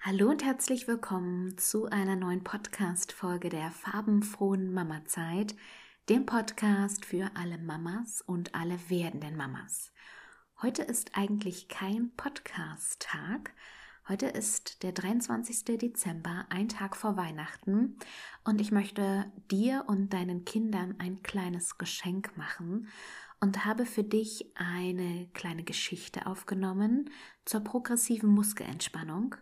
Hallo und herzlich willkommen zu einer neuen Podcast-Folge der farbenfrohen Mama-Zeit, dem Podcast für alle Mamas und alle werdenden Mamas. Heute ist eigentlich kein Podcast-Tag. Heute ist der 23. Dezember, ein Tag vor Weihnachten, und ich möchte dir und deinen Kindern ein kleines Geschenk machen und habe für dich eine kleine Geschichte aufgenommen zur progressiven Muskelentspannung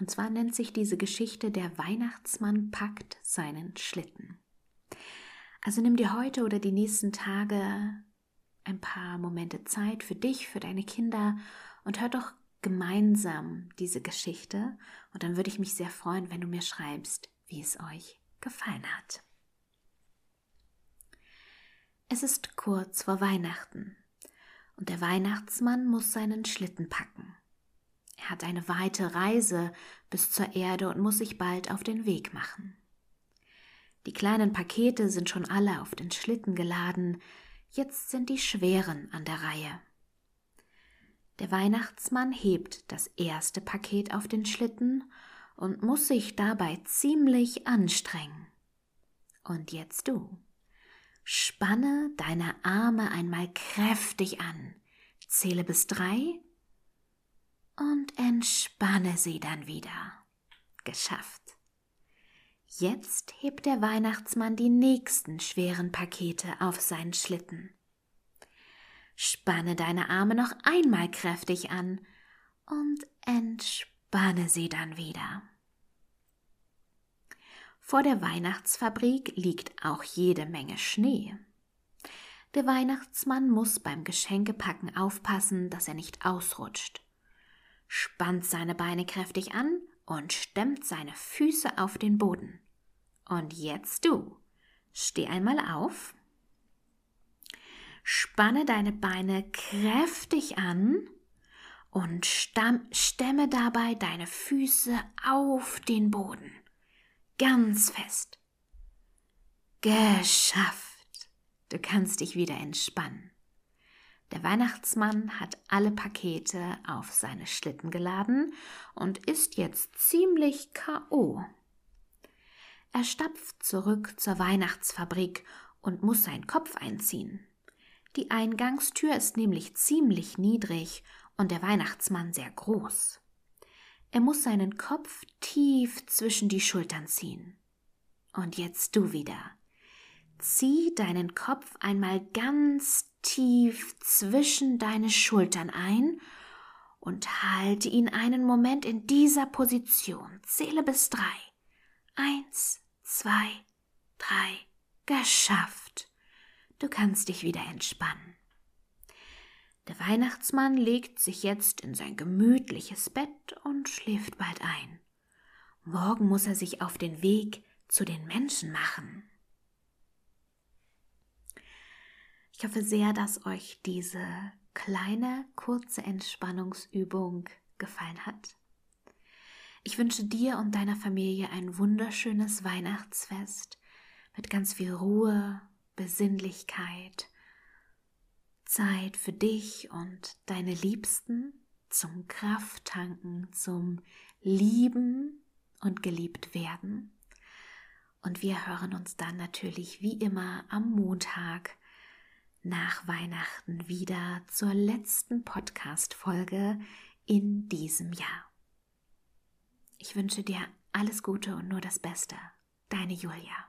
und zwar nennt sich diese Geschichte Der Weihnachtsmann packt seinen Schlitten. Also nimm dir heute oder die nächsten Tage ein paar Momente Zeit für dich, für deine Kinder und hör doch gemeinsam diese Geschichte und dann würde ich mich sehr freuen, wenn du mir schreibst, wie es euch gefallen hat. Es ist kurz vor Weihnachten und der Weihnachtsmann muss seinen Schlitten packen. Er hat eine weite Reise bis zur Erde und muss sich bald auf den Weg machen. Die kleinen Pakete sind schon alle auf den Schlitten geladen, jetzt sind die schweren an der Reihe. Der Weihnachtsmann hebt das erste Paket auf den Schlitten und muss sich dabei ziemlich anstrengen. Und jetzt du. Spanne deine Arme einmal kräftig an, zähle bis drei und entspanne sie dann wieder. Geschafft. Jetzt hebt der Weihnachtsmann die nächsten schweren Pakete auf seinen Schlitten. Spanne deine Arme noch einmal kräftig an und entspanne sie dann wieder. Vor der Weihnachtsfabrik liegt auch jede Menge Schnee. Der Weihnachtsmann muss beim Geschenkepacken aufpassen, dass er nicht ausrutscht spannt seine Beine kräftig an und stemmt seine Füße auf den Boden. Und jetzt du. Steh einmal auf. Spanne deine Beine kräftig an und stemme dabei deine Füße auf den Boden. Ganz fest. Geschafft. Du kannst dich wieder entspannen. Der Weihnachtsmann hat alle Pakete auf seine Schlitten geladen und ist jetzt ziemlich KO. Er stapft zurück zur Weihnachtsfabrik und muss seinen Kopf einziehen. Die Eingangstür ist nämlich ziemlich niedrig und der Weihnachtsmann sehr groß. Er muss seinen Kopf tief zwischen die Schultern ziehen. Und jetzt du wieder. Zieh deinen Kopf einmal ganz tief zwischen deine Schultern ein und halte ihn einen Moment in dieser Position. Zähle bis drei. Eins, zwei, drei. Geschafft. Du kannst dich wieder entspannen. Der Weihnachtsmann legt sich jetzt in sein gemütliches Bett und schläft bald ein. Morgen muss er sich auf den Weg zu den Menschen machen. Ich hoffe sehr, dass euch diese kleine, kurze Entspannungsübung gefallen hat. Ich wünsche dir und deiner Familie ein wunderschönes Weihnachtsfest mit ganz viel Ruhe, Besinnlichkeit, Zeit für dich und deine Liebsten zum Krafttanken, zum Lieben und geliebt werden. Und wir hören uns dann natürlich wie immer am Montag nach Weihnachten wieder zur letzten Podcast-Folge in diesem Jahr. Ich wünsche dir alles Gute und nur das Beste. Deine Julia.